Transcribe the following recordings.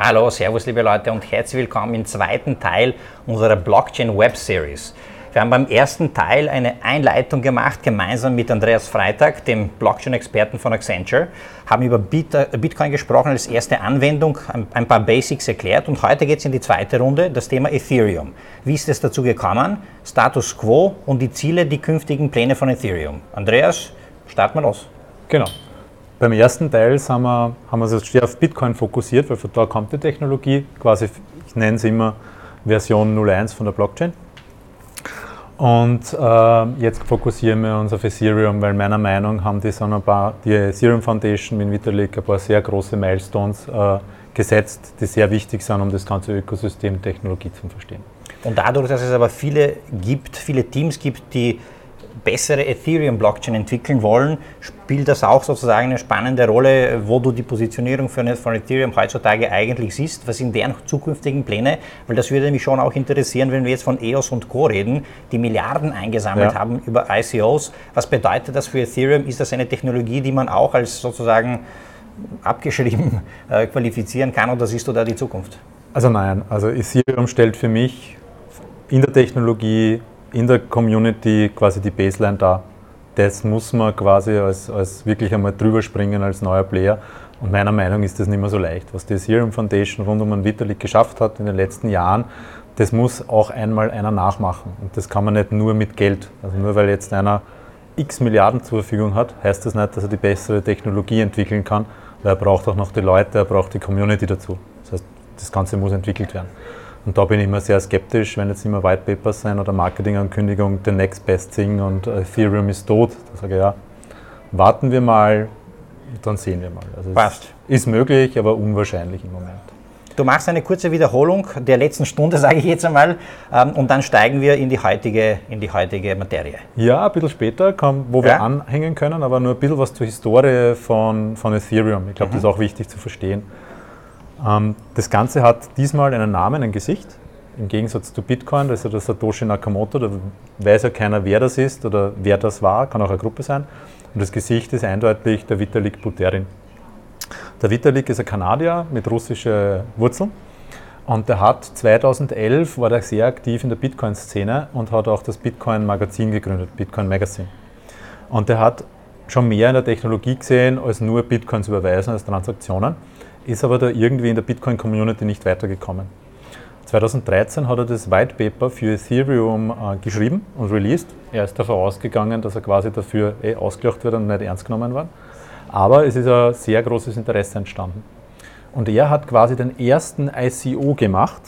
Hallo, Servus liebe Leute und herzlich willkommen im zweiten Teil unserer Blockchain Web Series. Wir haben beim ersten Teil eine Einleitung gemacht, gemeinsam mit Andreas Freitag, dem Blockchain-Experten von Accenture, haben über äh, Bitcoin gesprochen als erste Anwendung, ein paar Basics erklärt und heute geht es in die zweite Runde, das Thema Ethereum. Wie ist es dazu gekommen, Status Quo und die Ziele, die künftigen Pläne von Ethereum? Andreas, starten wir los. Genau. Beim ersten Teil haben wir, haben wir uns sehr auf Bitcoin fokussiert, weil von da kommt die Technologie, quasi, ich nenne es immer Version 01 von der Blockchain. Und äh, jetzt fokussieren wir uns auf Ethereum, weil meiner Meinung nach haben die, so ein paar, die Ethereum Foundation mit Vitalik ein paar sehr große Milestones äh, gesetzt, die sehr wichtig sind, um das ganze Ökosystem Technologie zu verstehen. Und dadurch, dass es aber viele gibt, viele Teams gibt, die bessere Ethereum-Blockchain entwickeln wollen, spielt das auch sozusagen eine spannende Rolle, wo du die Positionierung von Ethereum heutzutage eigentlich siehst. Was sind deren zukünftigen Pläne? Weil das würde mich schon auch interessieren, wenn wir jetzt von EOS und Co. reden, die Milliarden eingesammelt ja. haben über ICOs. Was bedeutet das für Ethereum? Ist das eine Technologie, die man auch als sozusagen abgeschrieben äh, qualifizieren kann oder siehst du da die Zukunft? Also nein, also Ethereum stellt für mich in der Technologie in der Community quasi die Baseline da. Das muss man quasi als, als wirklich einmal drüber springen als neuer Player. Und meiner Meinung ist das nicht mehr so leicht. Was die Ethereum Foundation rund um den Vitalik geschafft hat in den letzten Jahren, das muss auch einmal einer nachmachen. Und das kann man nicht nur mit Geld. Also nur weil jetzt einer x Milliarden zur Verfügung hat, heißt das nicht, dass er die bessere Technologie entwickeln kann, weil er braucht auch noch die Leute, er braucht die Community dazu. Das heißt, das Ganze muss entwickelt werden. Und da bin ich immer sehr skeptisch, wenn jetzt immer White Papers sein oder Marketingankündigung, the next best thing und Ethereum ist tot. Da sage ich ja, warten wir mal, dann sehen wir mal. Also Passt. Ist möglich, aber unwahrscheinlich im Moment. Du machst eine kurze Wiederholung der letzten Stunde, sage ich jetzt einmal, ähm, und dann steigen wir in die heutige, in die heutige Materie. Ja, ein bisschen später, wo wir ja. anhängen können, aber nur ein bisschen was zur Historie von, von Ethereum. Ich glaube, mhm. das ist auch wichtig zu verstehen. Ähm, das Ganze hat diesmal einen Namen, ein Gesicht. Im Gegensatz zu Bitcoin, das ist ja der Satoshi Nakamoto, da weiß ja keiner, wer das ist oder wer das war, kann auch eine Gruppe sein. Und das Gesicht ist eindeutig der Vitalik Buterin. Der Vitalik ist ein Kanadier mit russischen Wurzeln und der hat 2011 war er sehr aktiv in der Bitcoin-Szene und hat auch das Bitcoin-Magazin gegründet, Bitcoin Magazine. Und der hat schon mehr in der Technologie gesehen, als nur Bitcoins überweisen als Transaktionen ist aber da irgendwie in der Bitcoin-Community nicht weitergekommen. 2013 hat er das White Paper für Ethereum äh, geschrieben und released. Er ist davon ausgegangen, dass er quasi dafür eh ausgelacht wird und nicht ernst genommen wird. Aber es ist ein sehr großes Interesse entstanden. Und er hat quasi den ersten ICO gemacht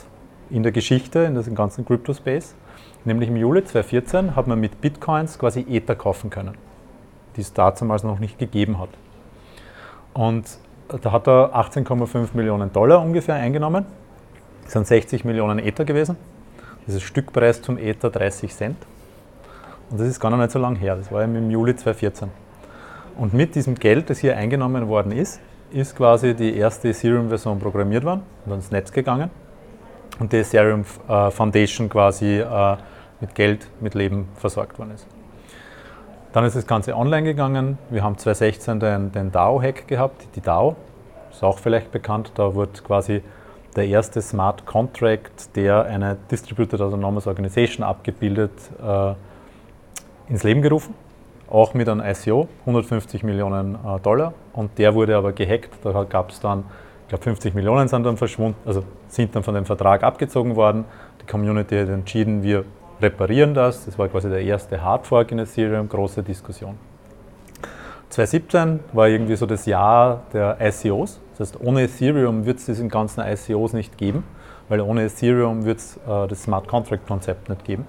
in der Geschichte, in diesem ganzen Crypto-Space. Nämlich im Juli 2014 hat man mit Bitcoins quasi Ether kaufen können, die es damals noch nicht gegeben hat. Und da hat er 18,5 Millionen Dollar ungefähr eingenommen. Das sind 60 Millionen Ether gewesen. Das ist Stückpreis zum Ether 30 Cent. Und das ist gar noch nicht so lange her. Das war im Juli 2014. Und mit diesem Geld, das hier eingenommen worden ist, ist quasi die erste Ethereum-Version programmiert worden und ans Netz gegangen. Und die Ethereum äh, Foundation quasi äh, mit Geld, mit Leben versorgt worden ist. Dann ist das Ganze online gegangen. Wir haben 2016 den, den DAO-Hack gehabt, die DAO, ist auch vielleicht bekannt. Da wurde quasi der erste Smart Contract, der eine Distributed Autonomous Organization abgebildet, äh, ins Leben gerufen. Auch mit einem ICO, 150 Millionen äh, Dollar. Und der wurde aber gehackt. Da gab es dann, ich glaube, 50 Millionen sind dann verschwunden, also sind dann von dem Vertrag abgezogen worden. Die Community hat entschieden, wir reparieren das. Das war quasi der erste Hardfork in Ethereum, große Diskussion. 2017 war irgendwie so das Jahr der ICOs. Das heißt, ohne Ethereum wird es diesen ganzen ICOs nicht geben, weil ohne Ethereum wird es äh, das Smart Contract Konzept nicht geben.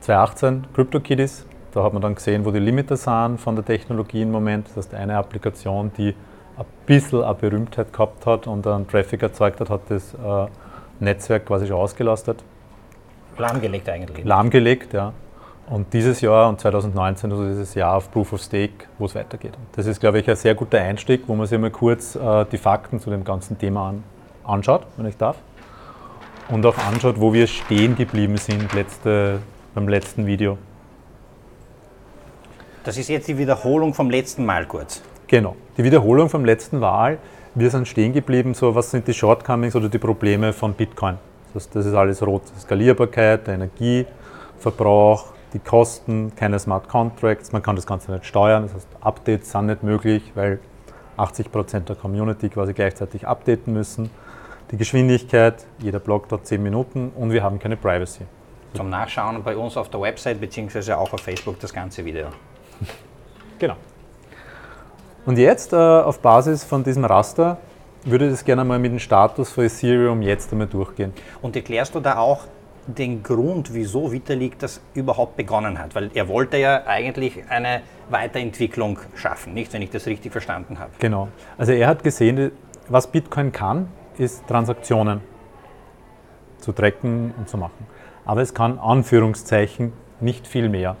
2018 CryptoKitties, da hat man dann gesehen, wo die Limiter sind von der Technologie im Moment. Das heißt, eine Applikation, die ein bisschen eine Berühmtheit gehabt hat und einen Traffic erzeugt hat, hat das äh, Netzwerk quasi schon ausgelastet. Lahmgelegt eigentlich. Lahmgelegt, ja. Und dieses Jahr und 2019, also dieses Jahr auf Proof of Stake, wo es weitergeht. Das ist, glaube ich, ein sehr guter Einstieg, wo man sich mal kurz äh, die Fakten zu dem ganzen Thema an, anschaut, wenn ich darf. Und auch anschaut, wo wir stehen geblieben sind letzte, beim letzten Video. Das ist jetzt die Wiederholung vom letzten Mal kurz. Genau. Die Wiederholung vom letzten Mal wir sind stehen geblieben, so was sind die Shortcomings oder die Probleme von Bitcoin. Das, das ist alles rot. Skalierbarkeit, der Energieverbrauch, die Kosten, keine Smart Contracts, man kann das Ganze nicht steuern, das heißt Updates sind nicht möglich, weil 80% der Community quasi gleichzeitig updaten müssen. Die Geschwindigkeit, jeder Blog dort 10 Minuten und wir haben keine Privacy. Zum Nachschauen bei uns auf der Website bzw. auch auf Facebook das ganze Video. Genau. Und jetzt äh, auf Basis von diesem Raster würde das gerne mal mit dem Status für Ethereum jetzt einmal durchgehen. Und erklärst du da auch den Grund, wieso Vitalik das überhaupt begonnen hat? Weil er wollte ja eigentlich eine Weiterentwicklung schaffen, nicht, wenn ich das richtig verstanden habe. Genau. Also er hat gesehen, was Bitcoin kann, ist Transaktionen zu tracken und zu machen. Aber es kann Anführungszeichen nicht viel mehr.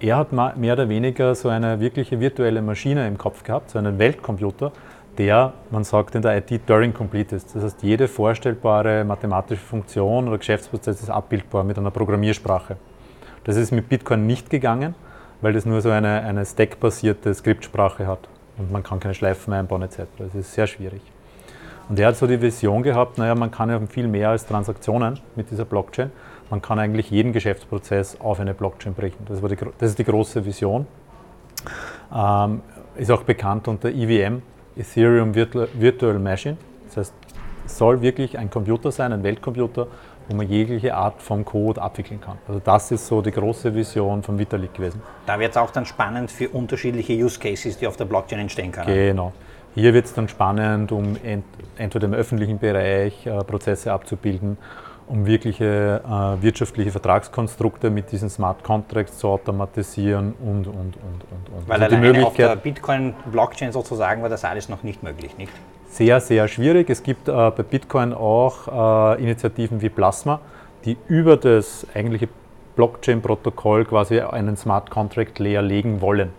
Er hat mehr oder weniger so eine wirkliche virtuelle Maschine im Kopf gehabt, so einen Weltcomputer, der, man sagt in der IT, Turing complete ist. Das heißt, jede vorstellbare mathematische Funktion oder Geschäftsprozess ist abbildbar mit einer Programmiersprache. Das ist mit Bitcoin nicht gegangen, weil das nur so eine, eine stack-basierte Skriptsprache hat und man kann keine Schleifen einbauen etc. Das ist sehr schwierig. Und er hat so die Vision gehabt, naja, man kann ja viel mehr als Transaktionen mit dieser Blockchain. Man kann eigentlich jeden Geschäftsprozess auf eine Blockchain brechen. Das, die, das ist die große Vision. Ähm, ist auch bekannt unter EVM, Ethereum Virtual Machine. Das heißt, es soll wirklich ein Computer sein, ein Weltcomputer, wo man jegliche Art von Code abwickeln kann. Also das ist so die große Vision von Vitalik gewesen. Da wird es auch dann spannend für unterschiedliche Use Cases, die auf der Blockchain entstehen können. Genau. Hier wird es dann spannend, um ent entweder im öffentlichen Bereich äh, Prozesse abzubilden um wirkliche äh, wirtschaftliche Vertragskonstrukte mit diesen Smart Contracts zu automatisieren und, und, und, und, und. Weil also die Möglichkeit, auf der Bitcoin-Blockchain sozusagen war das alles noch nicht möglich, nicht? Sehr, sehr schwierig. Es gibt äh, bei Bitcoin auch äh, Initiativen wie Plasma, die über das eigentliche Blockchain-Protokoll quasi einen Smart Contract Layer legen wollen.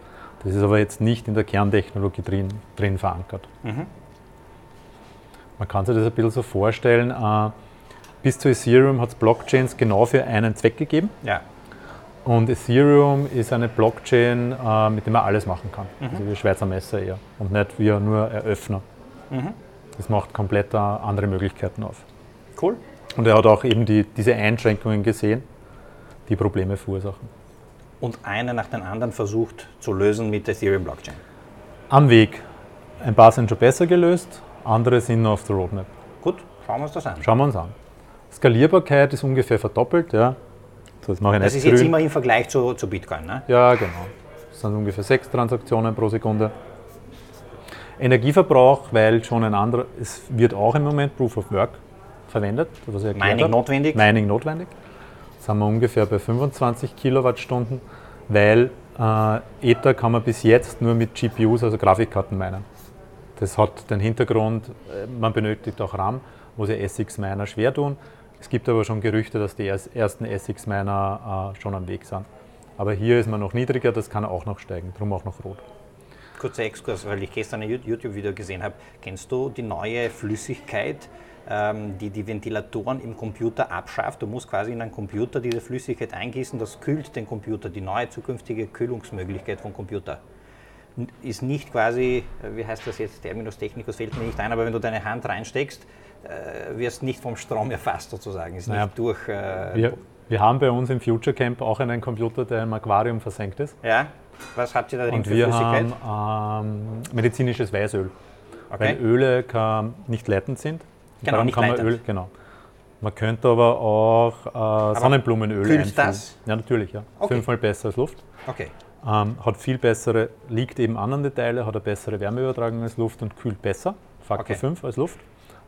Das ist aber jetzt nicht in der Kerntechnologie drin, drin verankert. Mhm. Man kann sich das ein bisschen so vorstellen, äh, bis zu Ethereum hat es Blockchains genau für einen Zweck gegeben. Ja. Und Ethereum ist eine Blockchain, äh, mit der man alles machen kann. Mhm. Also wie Schweizer Messer eher. Und nicht wie nur Eröffner. Mhm. Das macht komplett andere Möglichkeiten auf. Cool. Und er hat auch eben die, diese Einschränkungen gesehen, die Probleme verursachen. Und einer nach dem anderen versucht zu lösen mit der Ethereum Blockchain. Am Weg. Ein paar sind schon besser gelöst, andere sind noch auf der Roadmap. Gut, schauen wir uns das an. Schauen wir uns an. Skalierbarkeit ist ungefähr verdoppelt. Ja. So, das das ist grün. jetzt immer im Vergleich zu, zu Bitcoin, ne? Ja, genau. Das sind ungefähr sechs Transaktionen pro Sekunde. Energieverbrauch, weil schon ein anderer, es wird auch im Moment Proof of Work verwendet. Was ich Mining habe. notwendig. Mining notwendig. Das haben wir ungefähr bei 25 Kilowattstunden, weil äh, Ether kann man bis jetzt nur mit GPUs, also Grafikkarten meinen. Das hat den Hintergrund, äh, man benötigt auch RAM, wo sie SX-Miner schwer tun. Es gibt aber schon Gerüchte, dass die ersten Essex-Miner äh, schon am Weg sind. Aber hier ist man noch niedriger, das kann auch noch steigen, darum auch noch rot. Kurzer Exkurs, weil ich gestern ein YouTube-Video gesehen habe. Kennst du die neue Flüssigkeit, ähm, die die Ventilatoren im Computer abschafft? Du musst quasi in einen Computer diese Flüssigkeit eingießen, das kühlt den Computer, die neue zukünftige Kühlungsmöglichkeit vom Computer ist nicht quasi, äh, wie heißt das jetzt, Terminus technicus fällt mir nicht ein, aber wenn du deine Hand reinsteckst, äh, wirst nicht vom Strom erfasst sozusagen, ist naja, nicht durch. Äh, wir, wir, haben bei uns im Future Camp auch einen Computer, der im Aquarium versenkt ist. Ja, was habt ihr da drin Und für wir Flüssigkeit? haben ähm, medizinisches Weißöl, okay. weil Öle kann, nicht leitend sind. Genau, nicht kann man Öl, genau. Man könnte aber auch äh, Sonnenblumenöl kühlt einfüllen. das? Ja, natürlich, ja. Okay. Fünfmal besser als Luft. Okay. Ähm, hat viel bessere, liegt eben an den Teile, hat eine bessere Wärmeübertragung als Luft und kühlt besser, Faktor okay. 5 als Luft.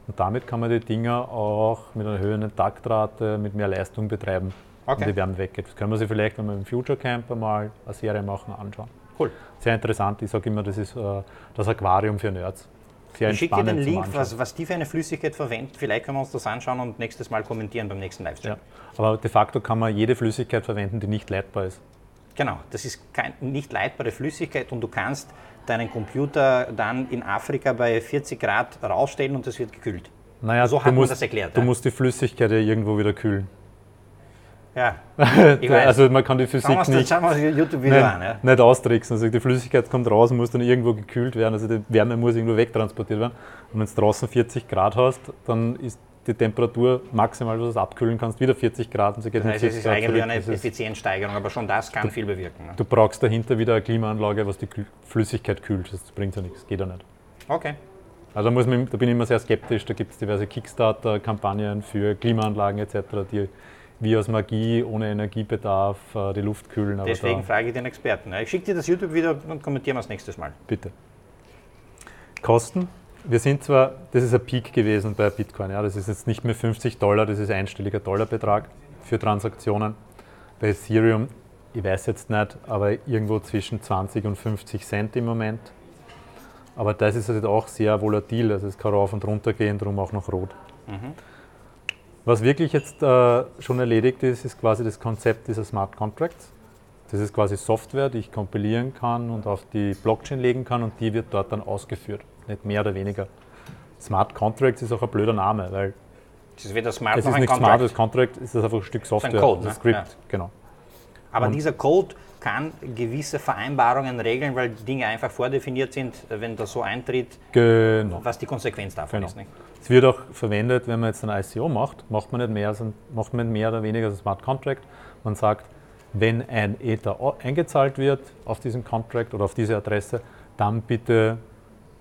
Und damit kann man die Dinger auch mit einer höheren Taktrate, mit mehr Leistung betreiben, okay. wenn die Wärme weggeht. Das können wir sich vielleicht, wenn wir im Future Camper mal eine Serie machen, anschauen. Cool. Sehr interessant. Ich sage immer, das ist äh, das Aquarium für Nerds. Sehr ich schicke dir den Link, was, was, die für eine Flüssigkeit verwenden. Vielleicht können wir uns das anschauen und nächstes Mal kommentieren beim nächsten Livestream. Ja. Aber de facto kann man jede Flüssigkeit verwenden, die nicht leitbar ist. Genau, das ist kein, nicht leitbare Flüssigkeit und du kannst deinen Computer dann in Afrika bei 40 Grad rausstellen und es wird gekühlt. Naja, so hat musst, man das erklärt. Du ja. musst die Flüssigkeit ja irgendwo wieder kühlen. Ja, also man kann die Physik schauen nicht, schauen nicht, an. Ja? nicht austricksen. Also die Flüssigkeit kommt raus, muss dann irgendwo gekühlt werden, also die Wärme muss irgendwo wegtransportiert werden. Und wenn du draußen 40 Grad hast, dann ist die Temperatur maximal, was du abkühlen kannst, wieder 40 Grad und sie geht das heißt, es ist eigentlich eine Effizienzsteigerung, aber schon das kann du, viel bewirken. Ne? Du brauchst dahinter wieder eine Klimaanlage, was die Flüssigkeit kühlt. Das bringt ja nichts, geht ja nicht. Okay. Also da, muss man, da bin ich immer sehr skeptisch. Da gibt es diverse Kickstarter-Kampagnen für Klimaanlagen etc., die wie aus Magie, ohne Energiebedarf äh, die Luft kühlen. Deswegen frage ich den Experten. Ich schicke dir das YouTube-Video und kommentieren wir es nächstes Mal. Bitte. Kosten. Wir sind zwar, das ist ein Peak gewesen bei Bitcoin, ja, das ist jetzt nicht mehr 50 Dollar, das ist ein einstelliger Dollarbetrag für Transaktionen. Bei Ethereum, ich weiß jetzt nicht, aber irgendwo zwischen 20 und 50 Cent im Moment. Aber das ist halt auch sehr volatil, also es kann rauf und runter gehen, darum auch noch rot. Mhm. Was wirklich jetzt äh, schon erledigt ist, ist quasi das Konzept dieser Smart Contracts. Das ist quasi Software, die ich kompilieren kann und auf die Blockchain legen kann und die wird dort dann ausgeführt, nicht mehr oder weniger. Smart Contracts ist auch ein blöder Name, weil das ist weder Smart es ist nicht Contract. Smart, das Contract ist einfach ein Stück Software, ein Code, ne? Skript, ja. genau. Aber und dieser Code kann gewisse Vereinbarungen regeln, weil Dinge einfach vordefiniert sind, wenn das so eintritt, genau. was die Konsequenz davon genau. ist. Nicht? Es wird auch verwendet, wenn man jetzt ein ICO macht, macht man nicht mehr, macht man mehr oder weniger als ein Smart Contract. Man sagt, wenn ein Ether eingezahlt wird auf diesen Contract oder auf diese Adresse, dann bitte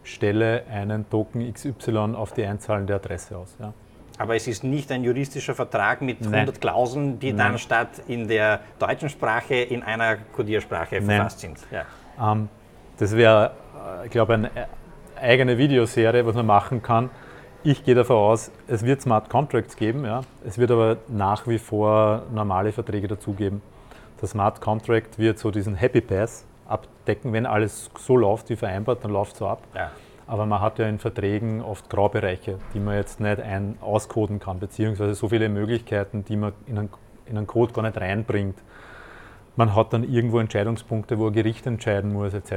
stelle einen Token XY auf die einzahlende Adresse aus. Ja. Aber es ist nicht ein juristischer Vertrag mit 100 Nein. Klauseln, die Nein. dann statt in der deutschen Sprache in einer Codiersprache verfasst sind. Ja. Ähm, das wäre, äh, ich glaube, eine eigene Videoserie, was man machen kann. Ich gehe davon aus, es wird Smart Contracts geben, ja. es wird aber nach wie vor normale Verträge dazugeben. Der Smart Contract wird so diesen Happy Pass abdecken. Wenn alles so läuft wie vereinbart, dann läuft es so ab. Ja. Aber man hat ja in Verträgen oft Graubereiche, die man jetzt nicht ein auskoden kann, beziehungsweise so viele Möglichkeiten, die man in einen, in einen Code gar nicht reinbringt. Man hat dann irgendwo Entscheidungspunkte, wo ein Gericht entscheiden muss, etc.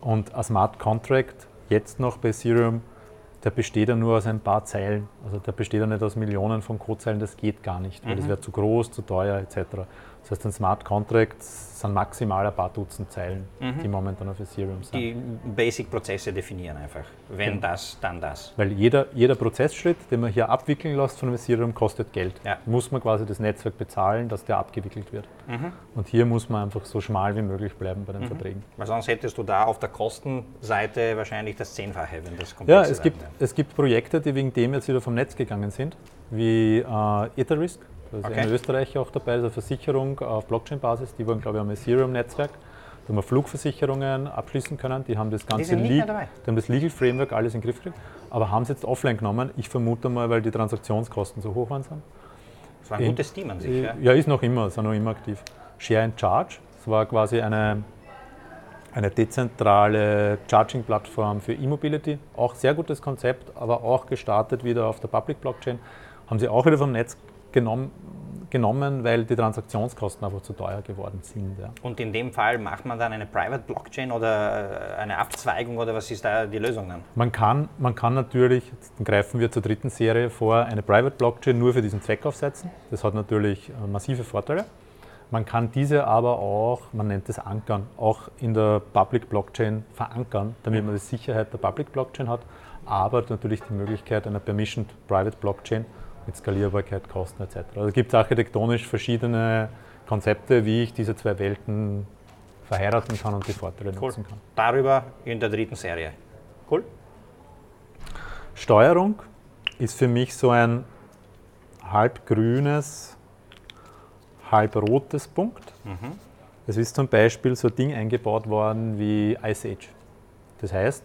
Und ein Smart Contract, jetzt noch bei Ethereum, der besteht ja nur aus ein paar Zeilen. Also der besteht ja nicht aus Millionen von Codezeilen, das geht gar nicht, weil mhm. das wäre zu groß, zu teuer, etc. Das heißt, ein Smart Contract sind maximal ein paar Dutzend Zeilen, mhm. die momentan auf Ethereum sind. Die Basic-Prozesse definieren einfach. Wenn genau. das, dann das. Weil jeder, jeder Prozessschritt, den man hier abwickeln lässt von Ethereum, kostet Geld. Ja. Muss man quasi das Netzwerk bezahlen, dass der abgewickelt wird. Mhm. Und hier muss man einfach so schmal wie möglich bleiben bei den mhm. Verträgen. Weil sonst hättest du da auf der Kostenseite wahrscheinlich das Zehnfache, wenn das komplett Ja, es gibt, es gibt Projekte, die wegen dem jetzt wieder vom Netz gegangen sind, wie äh, Etherisk da ist okay. in Österreich auch dabei, also Versicherung auf Blockchain-Basis. Die wurden, glaube ich, am Ethereum-Netzwerk. Da haben wir Flugversicherungen abschließen können. Die haben das ganze die, die haben das Legal Framework alles in den Griff gekriegt, aber haben es jetzt offline genommen. Ich vermute mal, weil die Transaktionskosten so hoch waren. Das war ein in, gutes Team an sich. Ja, ja ist noch immer, sind noch immer aktiv. Share and Charge, das war quasi eine, eine dezentrale Charging-Plattform für E-Mobility. Auch sehr gutes Konzept, aber auch gestartet wieder auf der Public Blockchain. Haben sie auch wieder vom Netz genommen, genommen, weil die Transaktionskosten einfach zu teuer geworden sind. Ja. Und in dem Fall macht man dann eine Private Blockchain oder äh, eine Abzweigung oder was ist da die Lösung dann? Man kann, man kann natürlich, dann greifen wir zur dritten Serie vor, eine Private Blockchain nur für diesen Zweck aufsetzen. Das hat natürlich äh, massive Vorteile. Man kann diese aber auch, man nennt es Ankern, auch in der Public Blockchain verankern, damit man die Sicherheit der Public Blockchain hat, aber natürlich die Möglichkeit einer Permissioned Private Blockchain, mit Skalierbarkeit, Kosten etc. Also gibt es architektonisch verschiedene Konzepte, wie ich diese zwei Welten verheiraten kann und die Vorteile cool. nutzen kann. Darüber in der dritten Serie. Cool. Steuerung ist für mich so ein halb grünes, halb rotes Punkt. Mhm. Es ist zum Beispiel so ein Ding eingebaut worden wie Ice Age. Das heißt,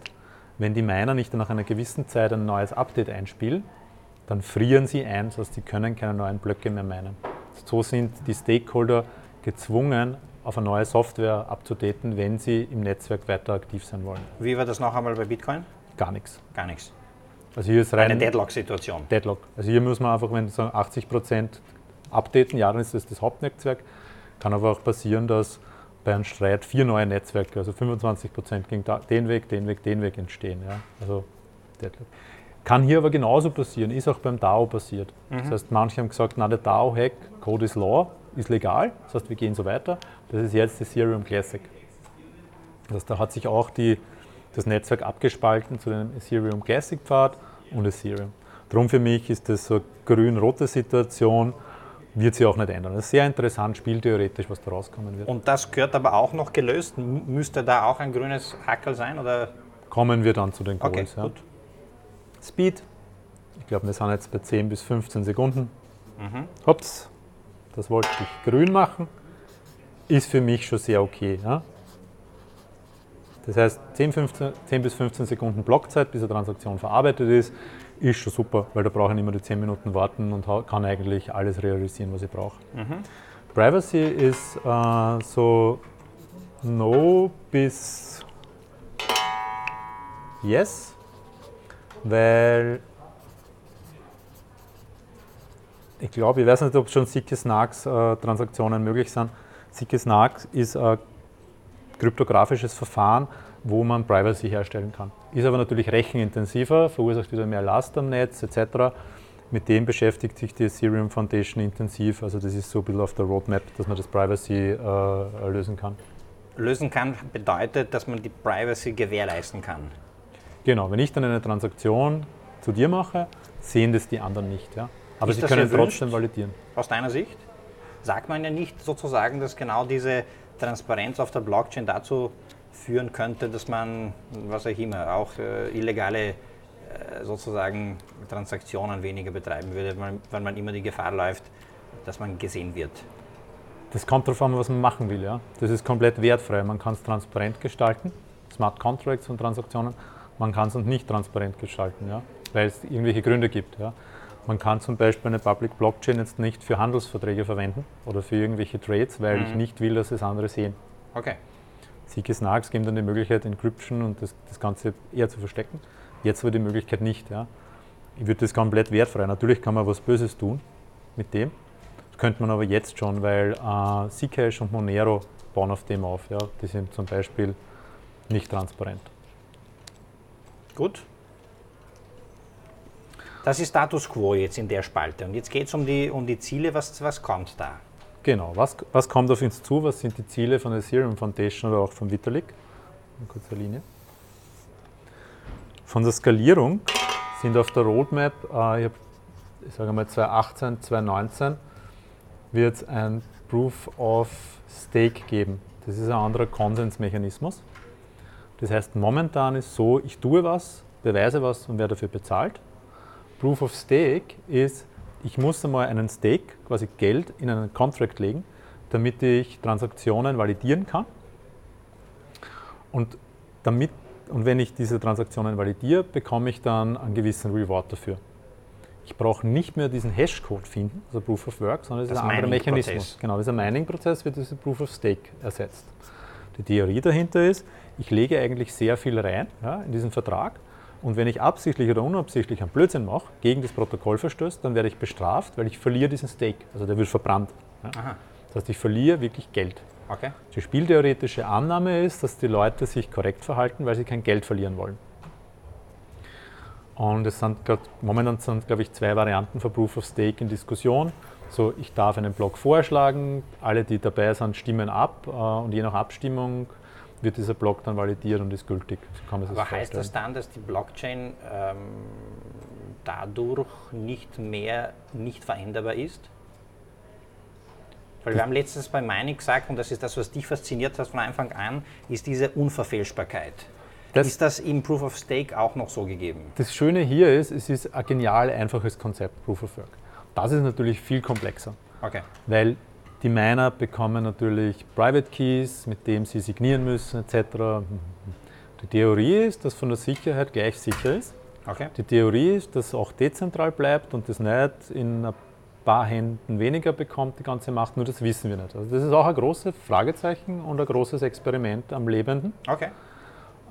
wenn die Miner nicht nach einer gewissen Zeit ein neues Update einspielen, dann frieren sie ein, das heißt, sie können keine neuen Blöcke mehr meinen. So sind die Stakeholder gezwungen, auf eine neue Software abzudaten, wenn sie im Netzwerk weiter aktiv sein wollen. Wie war das noch einmal bei Bitcoin? Gar nichts. Gar nichts. Also hier ist rein eine Deadlock-Situation. Deadlock. Also hier muss man einfach, wenn sagen 80 Prozent updaten, ja, dann ist das das Hauptnetzwerk. Kann aber auch passieren, dass bei einem Streit vier neue Netzwerke, also 25 Prozent gegen den Weg, den Weg, den Weg entstehen. Ja? Also Deadlock. Kann hier aber genauso passieren, ist auch beim DAO passiert. Mhm. Das heißt, manche haben gesagt, na der DAO-Hack, Code is Law, ist legal, das heißt, wir gehen so weiter. Das ist jetzt Ethereum Classic. Das heißt, da hat sich auch die, das Netzwerk abgespalten zu dem Ethereum Classic Pfad und Ethereum. Darum für mich ist das so eine grün-rote Situation, wird sich auch nicht ändern. Das ist sehr interessant, spieltheoretisch, was da rauskommen wird. Und das gehört aber auch noch gelöst? Müsste da auch ein grünes Hackel sein? Oder? Kommen wir dann zu den Calls. Okay, ja. gut. Speed, ich glaube, wir sind jetzt bei 10 bis 15 Sekunden. Mhm. Hops, das wollte ich grün machen. Ist für mich schon sehr okay. Ja? Das heißt, 10, 15, 10 bis 15 Sekunden Blockzeit, bis eine Transaktion verarbeitet ist, ist schon super, weil da brauche ich nicht mehr die 10 Minuten warten und kann eigentlich alles realisieren, was ich brauche. Mhm. Privacy ist äh, so No bis Yes, weil ich glaube, ich weiß nicht, ob schon Snarks äh, möglich sind. Sicke Snarks ist ein kryptografisches Verfahren, wo man Privacy herstellen kann. Ist aber natürlich rechenintensiver, verursacht wieder mehr Last am Netz etc. Mit dem beschäftigt sich die Ethereum Foundation intensiv. Also das ist so ein bisschen auf der Roadmap, dass man das Privacy äh, lösen kann. Lösen kann bedeutet, dass man die Privacy gewährleisten kann. Genau, wenn ich dann eine Transaktion zu dir mache, sehen das die anderen nicht. Ja? Aber ist sie können trotzdem validieren. Aus deiner Sicht? Sagt man ja nicht sozusagen, dass genau diese Transparenz auf der Blockchain dazu führen könnte, dass man, was auch immer, auch äh, illegale äh, sozusagen Transaktionen weniger betreiben würde, weil, weil, man immer die Gefahr läuft, dass man gesehen wird. Das kommt darauf an, was man machen will. Ja? Das ist komplett wertfrei. Man kann es transparent gestalten, Smart Contracts und Transaktionen. Man kann es nicht transparent gestalten, ja? weil es irgendwelche Gründe gibt. Ja? Man kann zum Beispiel eine Public Blockchain jetzt nicht für Handelsverträge verwenden oder für irgendwelche Trades, weil mhm. ich nicht will, dass es andere sehen. Okay. Sieke Snarks geben dann die Möglichkeit, Encryption und das, das Ganze eher zu verstecken. Jetzt aber die Möglichkeit nicht. Ja. Ich würde das komplett wertfrei. Natürlich kann man was Böses tun mit dem. Das könnte man aber jetzt schon, weil äh, Zcash und Monero bauen auf dem auf. Ja. Die sind zum Beispiel nicht transparent. Gut, das ist Status Quo jetzt in der Spalte. Und jetzt geht es um die, um die Ziele. Was, was kommt da? Genau, was, was kommt auf uns zu? Was sind die Ziele von der Ethereum Foundation oder auch von Vitalik? Eine kurze Linie. Von der Skalierung sind auf der Roadmap, äh, ich, ich sage mal 2018, 2019, wird es ein Proof of Stake geben. Das ist ein anderer Konsensmechanismus. Das heißt, momentan ist so, ich tue was, beweise was und werde dafür bezahlt. Proof of Stake ist, ich muss einmal einen Stake, quasi Geld, in einen Contract legen, damit ich Transaktionen validieren kann. Und, damit, und wenn ich diese Transaktionen validiere, bekomme ich dann einen gewissen Reward dafür. Ich brauche nicht mehr diesen Hashcode finden, also Proof of Work, sondern es ist ein anderer Mechanismus. Genau, dieser Mining-Prozess wird dieser Proof of Stake ersetzt. Die Theorie dahinter ist, ich lege eigentlich sehr viel rein ja, in diesen Vertrag und wenn ich absichtlich oder unabsichtlich einen Blödsinn mache, gegen das Protokoll verstößt, dann werde ich bestraft, weil ich verliere diesen Stake. Also der wird verbrannt. Ja? Das heißt, ich verliere wirklich Geld. Okay. Die spieltheoretische Annahme ist, dass die Leute sich korrekt verhalten, weil sie kein Geld verlieren wollen. Und es sind grad, momentan sind, glaube ich, zwei Varianten für Proof of Stake in Diskussion. So, ich darf einen Block vorschlagen, alle, die dabei sind, stimmen ab äh, und je nach Abstimmung wird dieser Block dann validiert und ist gültig. So Aber heißt das dann, dass die Blockchain ähm, dadurch nicht mehr nicht veränderbar ist? Weil wir haben letztens bei Mining gesagt, und das ist das, was dich fasziniert hat von Anfang an, ist diese Unverfälschbarkeit. Das ist das im Proof of Stake auch noch so gegeben? Das Schöne hier ist, es ist ein genial einfaches Konzept, Proof of Work. Das ist natürlich viel komplexer. Okay. Weil die Miner bekommen natürlich Private Keys, mit dem sie signieren müssen etc. Die Theorie ist, dass von der Sicherheit gleich sicher ist. Okay. Die Theorie ist, dass es auch dezentral bleibt und das nicht in ein paar Händen weniger bekommt, die ganze Macht, nur das wissen wir nicht. Also das ist auch ein großes Fragezeichen und ein großes Experiment am Lebenden. Okay.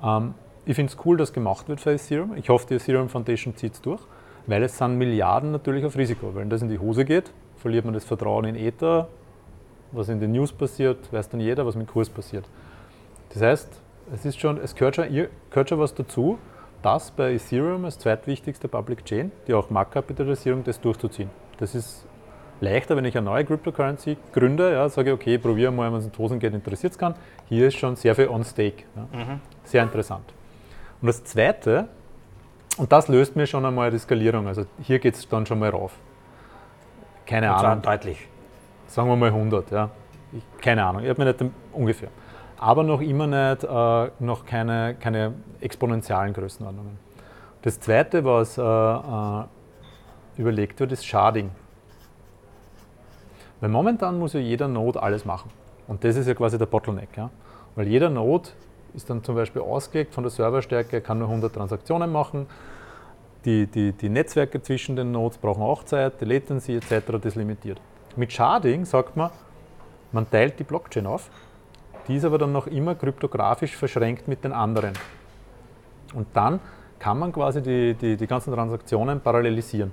Ähm, ich finde es cool, dass gemacht wird für Ethereum. Ich hoffe, die Ethereum Foundation zieht es durch, weil es sind Milliarden natürlich auf Risiko. Wenn das in die Hose geht, verliert man das Vertrauen in Ether, was in den News passiert, weiß dann jeder, was mit dem Kurs passiert. Das heißt, es, ist schon, es gehört, schon, gehört schon was dazu, das bei Ethereum als zweitwichtigste Public Chain, die auch Marktkapitalisierung, das durchzuziehen. Das ist leichter, wenn ich eine neue Cryptocurrency gründe, ja, sage ich, okay, probiere mal, wenn es in geht, interessiert es kann. Hier ist schon sehr viel on stake. Ja. Mhm. Sehr interessant. Und das Zweite, und das löst mir schon einmal die Skalierung, also hier geht es dann schon mal rauf. Keine und Ahnung. deutlich. Sagen wir mal 100, ja. Ich, keine Ahnung, ich habe mir nicht ungefähr. Aber noch immer nicht, äh, noch keine, keine exponentiellen Größenordnungen. Das Zweite, was äh, äh, überlegt wird, ist Sharding. Weil momentan muss ja jeder Node alles machen. Und das ist ja quasi der Bottleneck. Ja? Weil jeder Node ist dann zum Beispiel ausgelegt von der Serverstärke, kann nur 100 Transaktionen machen. Die, die, die Netzwerke zwischen den Nodes brauchen auch Zeit, die Latency etc. das limitiert. Mit Sharding sagt man, man teilt die Blockchain auf, die ist aber dann noch immer kryptografisch verschränkt mit den anderen. Und dann kann man quasi die, die, die ganzen Transaktionen parallelisieren.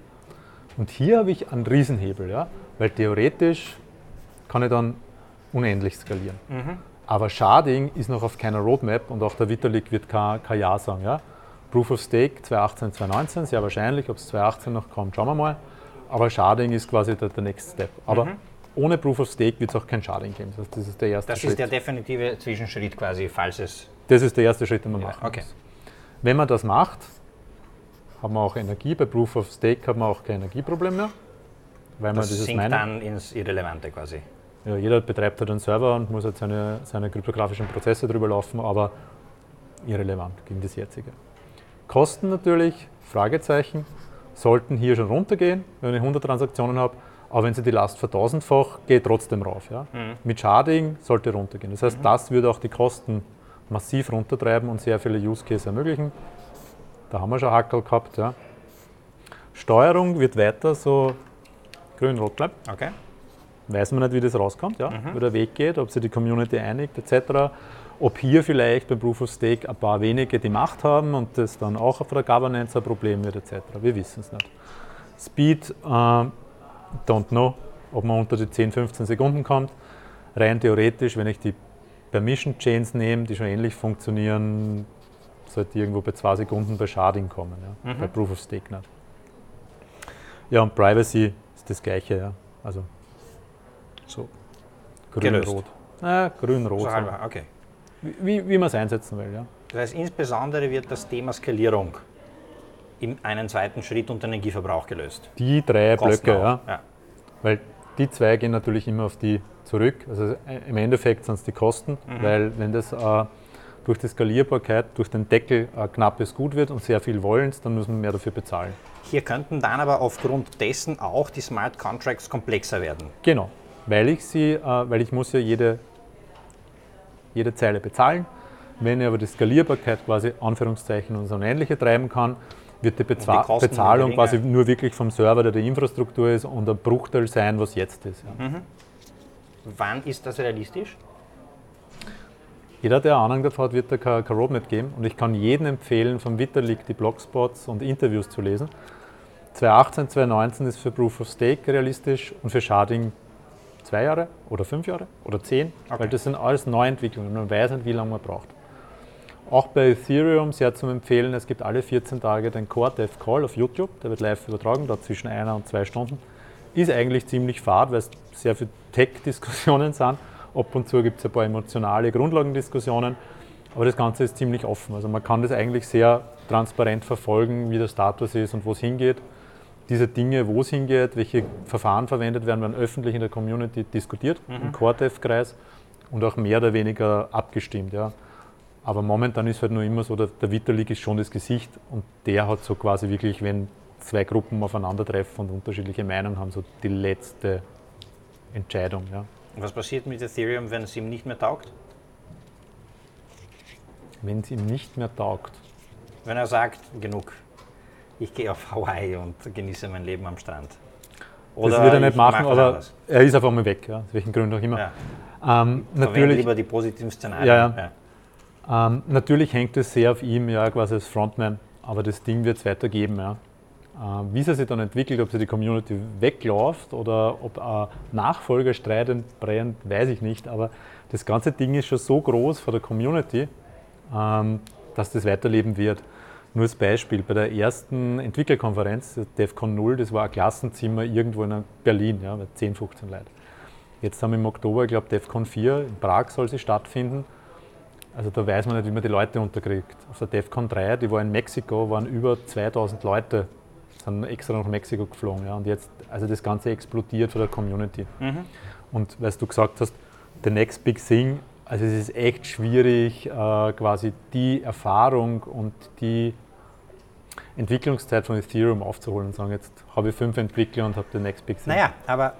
Und hier habe ich einen Riesenhebel, ja? weil theoretisch kann ich dann unendlich skalieren. Mhm. Aber Sharding ist noch auf keiner Roadmap und auch der Vitalik wird kein, kein Ja sagen. Ja? Proof of Stake 2018, 2019, sehr wahrscheinlich, ob es 2018 noch kommt, schauen wir mal. Aber Sharding ist quasi der, der Next Step. Aber mhm. ohne Proof of Stake wird es auch kein Sharding geben. Das, heißt, das ist der erste das Schritt. Das ist der definitive Zwischenschritt quasi, falls es. Das ist der erste Schritt, den man ja, machen okay. muss. Wenn man das macht, haben wir auch Energie. Bei Proof of Stake hat man auch kein Energieproblem mehr. Weil das man dieses sinkt dann ins Irrelevante quasi. Ja, jeder betreibt halt einen Server und muss halt seine, seine kryptografischen Prozesse drüber laufen, aber irrelevant gegen das jetzige. Kosten natürlich, Fragezeichen, sollten hier schon runtergehen, wenn ich 100 Transaktionen habe, aber wenn sie die Last vertausendfach, geht trotzdem rauf. Ja? Mhm. Mit Sharding sollte runtergehen. Das heißt, mhm. das würde auch die Kosten massiv runtertreiben und sehr viele Use Cases ermöglichen. Da haben wir schon Hackel gehabt. Ja. Steuerung wird weiter so grün-rot bleiben. Okay. Weiß man nicht, wie das rauskommt, ja? Mhm. wie der Weg geht, ob sich die Community einigt etc. Ob hier vielleicht beim Proof of Stake ein paar wenige die Macht haben und das dann auch auf der Governance ein Problem wird etc. Wir wissen es nicht. Speed, äh, don't know, ob man unter die 10, 15 Sekunden kommt. Rein theoretisch, wenn ich die Permission Chains nehme, die schon ähnlich funktionieren, sollte irgendwo bei zwei Sekunden bei Sharding kommen, ja? Mhm. bei Proof of Stake nicht. Ja, und Privacy ist das gleiche, ja. Also so grün-rot. Ja, grün-rot. So okay. Wie, wie man es einsetzen will, ja. Das heißt, insbesondere wird das Thema Skalierung in einen zweiten Schritt unter Energieverbrauch gelöst. Die drei Kosten Blöcke, ja. ja. Weil die zwei gehen natürlich immer auf die zurück. Also im Endeffekt sind es die Kosten, mhm. weil wenn das äh, durch die Skalierbarkeit, durch den Deckel ein knappes Gut wird und sehr viel wollen, dann müssen wir mehr dafür bezahlen. Hier könnten dann aber aufgrund dessen auch die Smart Contracts komplexer werden. Genau, weil ich sie, äh, weil ich muss ja jede, jede Zeile bezahlen. Wenn ich aber die Skalierbarkeit quasi Anführungszeichen und so ein ähnliche treiben kann, wird die, Bezah die Bezahlung quasi nur wirklich vom Server, der die Infrastruktur ist, und ein Bruchteil sein, was jetzt ist. Ja. Mhm. Wann ist das realistisch? Jeder, der Ahnung davon hat, wird da kein, kein Roadmap geben. Und ich kann jedem empfehlen, vom Vitalik die Blogspots und Interviews zu lesen. 2018, 2019 ist für Proof of Stake realistisch und für Sharding zwei Jahre oder fünf Jahre oder zehn, okay. weil das sind alles Neuentwicklungen. Man weiß nicht, wie lange man braucht. Auch bei Ethereum sehr zum Empfehlen, es gibt alle 14 Tage den Core Dev Call auf YouTube, der wird live übertragen, da zwischen einer und zwei Stunden. Ist eigentlich ziemlich fad, weil es sehr viele Tech-Diskussionen sind Ab und zu gibt es ein paar emotionale Grundlagendiskussionen, aber das Ganze ist ziemlich offen. Also man kann das eigentlich sehr transparent verfolgen, wie der Status ist und wo es hingeht. Diese Dinge, wo es hingeht, welche Verfahren verwendet werden, werden öffentlich in der Community diskutiert, mhm. im Core-Dev-Kreis und auch mehr oder weniger abgestimmt. Ja. Aber momentan ist halt nur immer so, der, der Vitalik ist schon das Gesicht und der hat so quasi wirklich, wenn zwei Gruppen aufeinandertreffen und unterschiedliche Meinungen haben, so die letzte Entscheidung. Ja. Was passiert mit Ethereum, wenn es ihm nicht mehr taugt? Wenn es ihm nicht mehr taugt? Wenn er sagt, genug, ich gehe auf Hawaii und genieße mein Leben am Strand. Oder das wird er nicht machen, aber er ist einfach mal weg, ja, aus welchen Gründen auch immer. Ja. Ähm, natürlich lieber die positiven Szenarien. Ja, ja. Ähm, natürlich hängt es sehr auf ihm, ja, quasi als Frontman, aber das Ding wird es weitergeben. Ja. Äh, wie es sich dann entwickelt, ob sich die Community wegläuft oder ob ein Nachfolgerstreit entbrennt, weiß ich nicht. Aber das ganze Ding ist schon so groß von der Community, ähm, dass das weiterleben wird. Nur als Beispiel, bei der ersten Entwicklerkonferenz, DEFCON 0, das war ein Klassenzimmer irgendwo in Berlin, ja, mit 10, 15 Leuten. Jetzt haben wir im Oktober, ich glaube, DEFCON 4, in Prag soll sie stattfinden. Also da weiß man nicht, wie man die Leute unterkriegt. Auf der DEFCON 3, die war in Mexiko, waren über 2000 Leute, sind extra nach Mexiko geflogen. Ja, und jetzt, also das Ganze explodiert von der Community. Mhm. Und weil du gesagt hast, the next big thing, also es ist echt schwierig, äh, quasi die Erfahrung und die Entwicklungszeit von Ethereum aufzuholen und sagen, jetzt habe ich fünf Entwickler und habe the next big thing. Naja, aber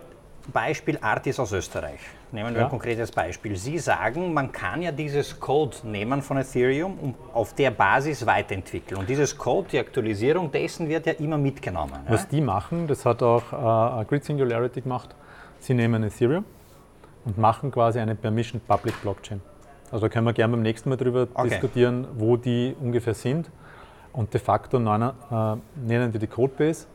Beispiel Artis aus Österreich. Nehmen wir ja. ein konkretes Beispiel. Sie sagen, man kann ja dieses Code nehmen von Ethereum und auf der Basis weiterentwickeln. Und dieses Code, die Aktualisierung dessen wird ja immer mitgenommen. Was ja? die machen, das hat auch äh, Grid Singularity gemacht. Sie nehmen Ethereum und machen quasi eine Permission Public Blockchain. Also da können wir gerne beim nächsten Mal darüber okay. diskutieren, wo die ungefähr sind. Und de facto nennen, äh, nennen die die Codebase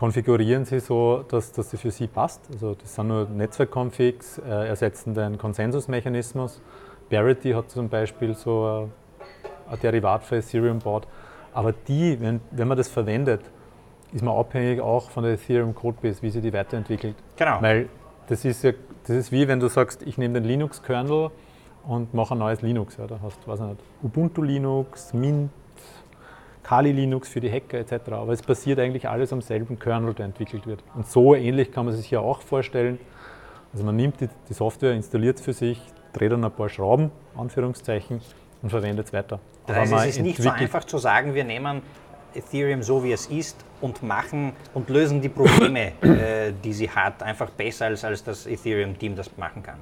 konfigurieren Sie so, dass, dass sie für Sie passt. Also das sind nur Netzwerkconfigs, äh, ersetzen den Konsensusmechanismus. Parity hat zum Beispiel so ein, ein Derivat für Ethereum baut. Aber die, wenn, wenn man das verwendet, ist man abhängig auch von der Ethereum Codebase, wie sie die weiterentwickelt. Genau. Weil das ist ja, das ist wie wenn du sagst, ich nehme den Linux-Kernel und mache ein neues Linux. Ja, da hast du, nicht, Ubuntu Linux, Mint, Kali Linux für die Hacker etc. Aber es basiert eigentlich alles am selben Kernel, der entwickelt wird. Und so ähnlich kann man sich ja auch vorstellen. Also man nimmt die, die Software, installiert es für sich, dreht dann ein paar Schrauben, Anführungszeichen, und verwendet es weiter. Das heißt, es ist nicht so einfach zu sagen, wir nehmen Ethereum so wie es ist und machen und lösen die Probleme, äh, die sie hat, einfach besser als, als das Ethereum-Team das machen kann.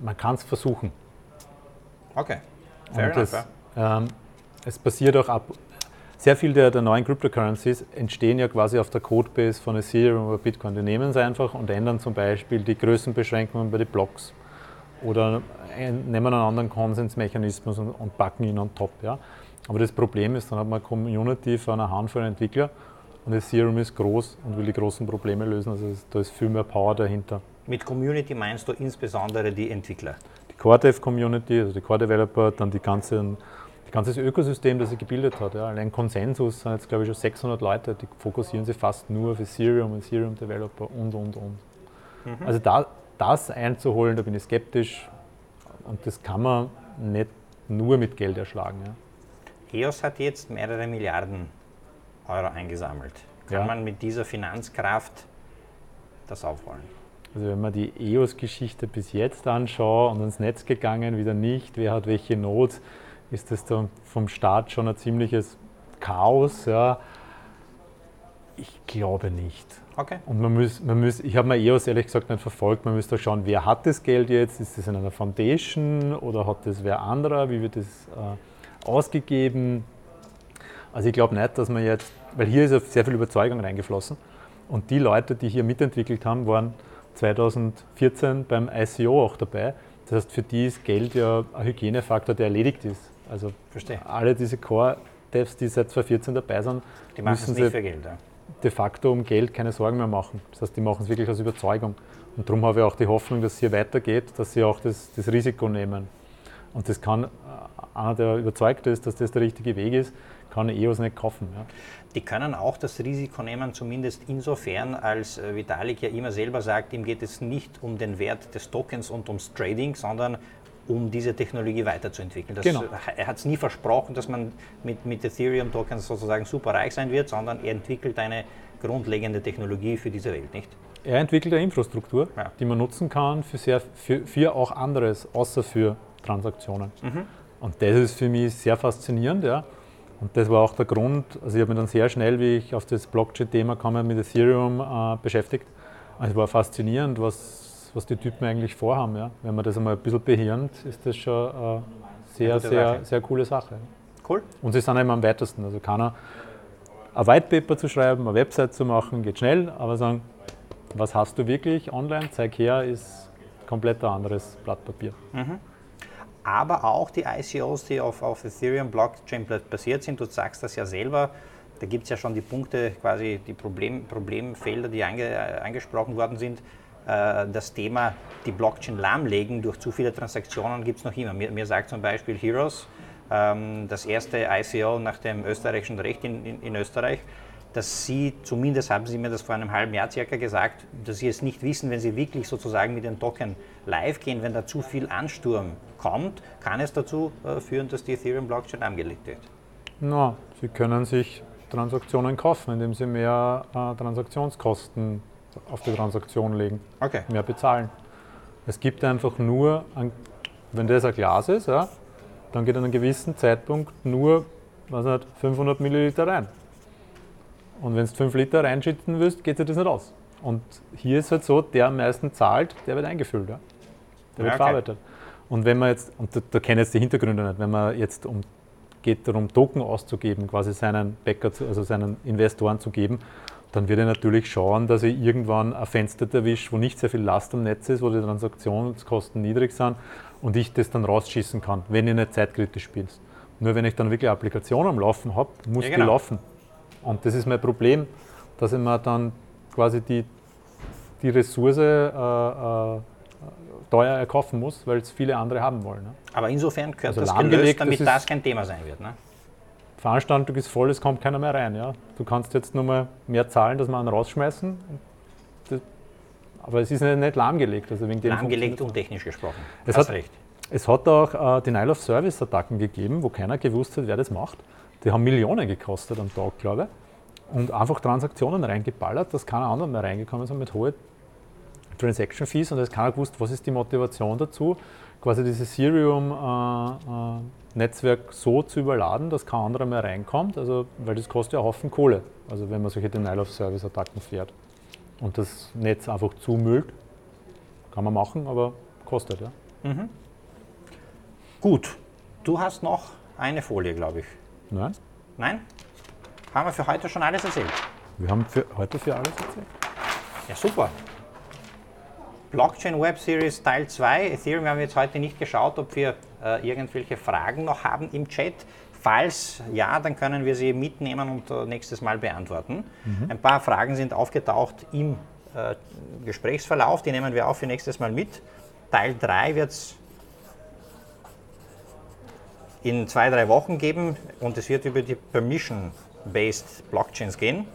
Man kann es versuchen. Okay. Fair enough, das, ähm, es passiert auch ab. Sehr viel der, der neuen Cryptocurrencies entstehen ja quasi auf der Codebase von Ethereum oder Bitcoin. Die nehmen es einfach und ändern zum Beispiel die Größenbeschränkungen bei den Blocks oder nehmen einen anderen Konsensmechanismus und, und packen ihn on top. Ja. Aber das Problem ist, dann hat man eine Community von einer Handvoll Entwickler und Ethereum ist groß und will die großen Probleme lösen. Also da ist viel mehr Power dahinter. Mit Community meinst du insbesondere die Entwickler? die Core-Dev-Community, also die Core-Developer, dann die ganze, die ganzes Ökosystem, das sie gebildet hat. Ja. Allein Konsensus sind jetzt, glaube ich, schon 600 Leute, die fokussieren sich fast nur auf Ethereum, Ethereum-Developer und, und, und. Mhm. Also da, das einzuholen, da bin ich skeptisch und das kann man nicht nur mit Geld erschlagen. Ja. EOS hat jetzt mehrere Milliarden Euro eingesammelt. Kann ja. man mit dieser Finanzkraft das aufholen? Also wenn man die EOS-Geschichte bis jetzt anschaut und ins Netz gegangen, wieder nicht, wer hat welche Not, ist das dann vom Start schon ein ziemliches Chaos. Ja. Ich glaube nicht. Okay. Und man muss, man muss ich habe mir EOS ehrlich gesagt nicht verfolgt, man müsste schauen, wer hat das Geld jetzt, ist das in einer Foundation oder hat das wer anderer, wie wird das äh, ausgegeben. Also ich glaube nicht, dass man jetzt, weil hier ist ja sehr viel Überzeugung reingeflossen und die Leute, die hier mitentwickelt haben, waren 2014 beim ICO auch dabei. Das heißt, für die ist Geld ja ein Hygienefaktor, der erledigt ist. Also Verstehe. alle diese Core-Devs, die seit 2014 dabei sind, die müssen es nicht für Geld. Ja. De facto um Geld keine Sorgen mehr machen. Das heißt, die machen es wirklich aus Überzeugung. Und darum habe ich auch die Hoffnung, dass es hier weitergeht, dass sie auch das, das Risiko nehmen. Und das kann einer, der überzeugt ist, dass das der richtige Weg ist, kann EOS nicht kaufen. Ja. Die können auch das Risiko nehmen, zumindest insofern, als äh, Vitalik ja immer selber sagt, ihm geht es nicht um den Wert des Tokens und ums Trading, sondern um diese Technologie weiterzuentwickeln. Das, genau. Er hat es nie versprochen, dass man mit, mit Ethereum-Tokens sozusagen super reich sein wird, sondern er entwickelt eine grundlegende Technologie für diese Welt, nicht? Er entwickelt eine Infrastruktur, ja. die man nutzen kann für, sehr, für, für auch anderes, außer für Transaktionen. Mhm. Und das ist für mich sehr faszinierend. Ja. Und das war auch der Grund, also ich habe mich dann sehr schnell, wie ich auf das Blockchain-Thema kam, mit Ethereum äh, beschäftigt. Also es war faszinierend, was, was die Typen eigentlich vorhaben. Ja. Wenn man das einmal ein bisschen behirnt, ist das schon eine sehr, sehr, sehr coole Sache. Cool. Und sie sind eben am weitesten. Also keiner ein White Paper zu schreiben, eine Website zu machen, geht schnell, aber sagen, was hast du wirklich online, zeig her, ist komplett ein anderes Blatt Papier. Mhm aber auch die ICOs, die auf, auf Ethereum Blockchain basiert sind. Du sagst das ja selber, da gibt es ja schon die Punkte, quasi die Problem, Problemfelder, die ange, angesprochen worden sind. Äh, das Thema, die Blockchain lahmlegen durch zu viele Transaktionen gibt es noch immer. Mir, mir, sagt zum Beispiel Heroes, ähm, das erste ICO nach dem österreichischen Recht in, in, in Österreich, dass Sie, zumindest haben Sie mir das vor einem halben Jahr circa gesagt, dass Sie es nicht wissen, wenn Sie wirklich sozusagen mit den Token live gehen, wenn da zu viel Ansturm kommt, kann es dazu äh, führen, dass die Ethereum-Blockchain angelegt wird? Na, Sie können sich Transaktionen kaufen, indem Sie mehr äh, Transaktionskosten auf die Transaktion legen, okay. mehr bezahlen. Es gibt einfach nur, ein, wenn das ein Glas ist, ja, dann geht an einem gewissen Zeitpunkt nur was nicht, 500 Milliliter rein. Und wenn du 5 Liter reinschütten willst, geht sich das nicht aus. Und hier ist halt so, der am meisten zahlt, der wird eingefüllt. Ja? Der wird okay. verarbeitet. Und wenn man jetzt, und da, da kenne ich jetzt die Hintergründe nicht, wenn man jetzt um, geht darum, Token auszugeben, quasi seinen Bäcker, zu, also seinen Investoren zu geben, dann wird er natürlich schauen, dass ich irgendwann ein Fenster erwische, wo nicht sehr viel Last am Netz ist, wo die Transaktionskosten niedrig sind und ich das dann rausschießen kann, wenn ich nicht zeitkritisch spielst. Nur wenn ich dann wirklich Applikationen am Laufen habe, muss ja, genau. die laufen. Und das ist mein Problem, dass ich mir dann quasi die, die Ressource äh, äh, teuer erkaufen muss, weil es viele andere haben wollen. Ne? Aber insofern gehört also das gelöst, damit das, das, kein Thema sein wird. Ne? Veranstaltung ist voll, es kommt keiner mehr rein. Ja? Du kannst jetzt nur mal mehr zahlen, dass wir einen rausschmeißen. Das, aber es ist nicht, nicht lahmgelegt. Also wegen lahmgelegt und technisch gesprochen. Es hat, recht. Es hat auch äh, Denial-of-Service-Attacken gegeben, wo keiner gewusst hat, wer das macht. Die haben Millionen gekostet am Tag, glaube ich. Und einfach Transaktionen reingeballert, dass keine anderen mehr reingekommen sind mit hohen Transaction Fees und es keiner gewusst, was ist die Motivation dazu, quasi dieses Ethereum-Netzwerk äh, äh, so zu überladen, dass kein anderer mehr reinkommt, also, weil das kostet ja einen Haufen Kohle, also wenn man solche Denial-of-Service-Attacken fährt und das Netz einfach zumüllt, kann man machen, aber kostet, ja. Mhm. Gut, du hast noch eine Folie, glaube ich. Nein. Nein? Haben wir für heute schon alles erzählt? Wir haben für heute für alles erzählt. Ja, super. Blockchain Web Series Teil 2. Ethereum, wir haben jetzt heute nicht geschaut, ob wir äh, irgendwelche Fragen noch haben im Chat. Falls ja, dann können wir sie mitnehmen und äh, nächstes Mal beantworten. Mhm. Ein paar Fragen sind aufgetaucht im äh, Gesprächsverlauf, die nehmen wir auch für nächstes Mal mit. Teil 3 wird es in zwei, drei Wochen geben und es wird über die Permission-Based Blockchains gehen.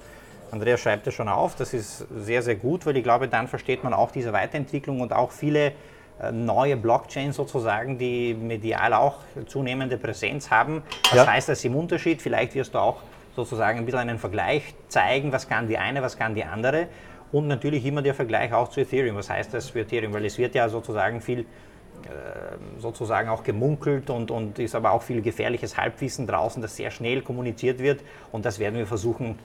Andreas schreibt das schon auf, das ist sehr, sehr gut, weil ich glaube, dann versteht man auch diese Weiterentwicklung und auch viele äh, neue Blockchains sozusagen, die medial auch zunehmende Präsenz haben. Was ja. heißt das im Unterschied? Vielleicht wirst du auch sozusagen ein bisschen einen Vergleich zeigen, was kann die eine, was kann die andere. Und natürlich immer der Vergleich auch zu Ethereum. Was heißt das für Ethereum? Weil es wird ja sozusagen viel äh, sozusagen auch gemunkelt und, und ist aber auch viel gefährliches Halbwissen draußen, das sehr schnell kommuniziert wird und das werden wir versuchen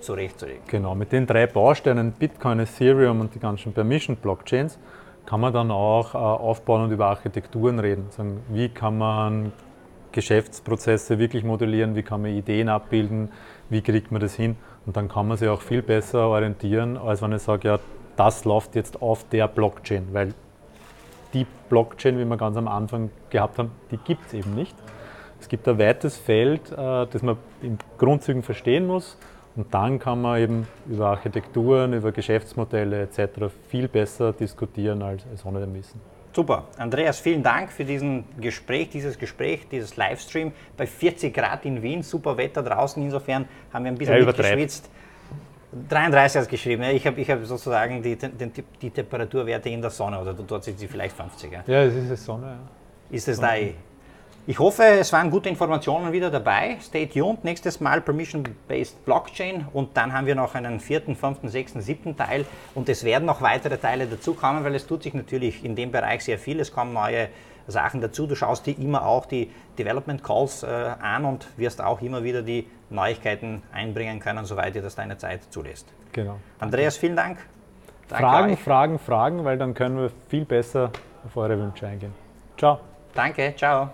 zurechtzulegen. Genau, mit den drei Bausteinen Bitcoin, Ethereum und die ganzen Permission-Blockchains kann man dann auch äh, aufbauen und über Architekturen reden. Sagen, wie kann man Geschäftsprozesse wirklich modellieren, wie kann man Ideen abbilden, wie kriegt man das hin und dann kann man sich auch viel besser orientieren, als wenn ich sage, ja, das läuft jetzt auf der Blockchain, weil die Blockchain, wie wir ganz am Anfang gehabt haben, die gibt es eben nicht. Es gibt ein weites Feld, äh, das man in Grundzügen verstehen muss und dann kann man eben über Architekturen, über Geschäftsmodelle etc. viel besser diskutieren als, als ohne dem Wissen. Super. Andreas, vielen Dank für diesen Gespräch, dieses Gespräch, dieses Livestream bei 40 Grad in Wien, super Wetter draußen. Insofern haben wir ein bisschen ja, mitgeschwitzt. 33 hast geschrieben. Ich habe ich hab sozusagen die, die, die, Temperaturwerte in der Sonne oder dort sind sie vielleicht 50. Ja, ja es ist die Sonne. Ja. Ist es Sonne. da? Eh? Ich hoffe, es waren gute Informationen wieder dabei. Stay tuned. Nächstes Mal Permission-Based Blockchain und dann haben wir noch einen vierten, fünften, sechsten, siebten Teil und es werden noch weitere Teile dazukommen, weil es tut sich natürlich in dem Bereich sehr viel. Es kommen neue Sachen dazu. Du schaust dir immer auch die Development Calls äh, an und wirst auch immer wieder die Neuigkeiten einbringen können, soweit dir das deine Zeit zulässt. Genau. Andreas, vielen Dank. Danke Fragen, euch. Fragen, Fragen, weil dann können wir viel besser auf eure Wünsche eingehen. Ciao. Danke, ciao.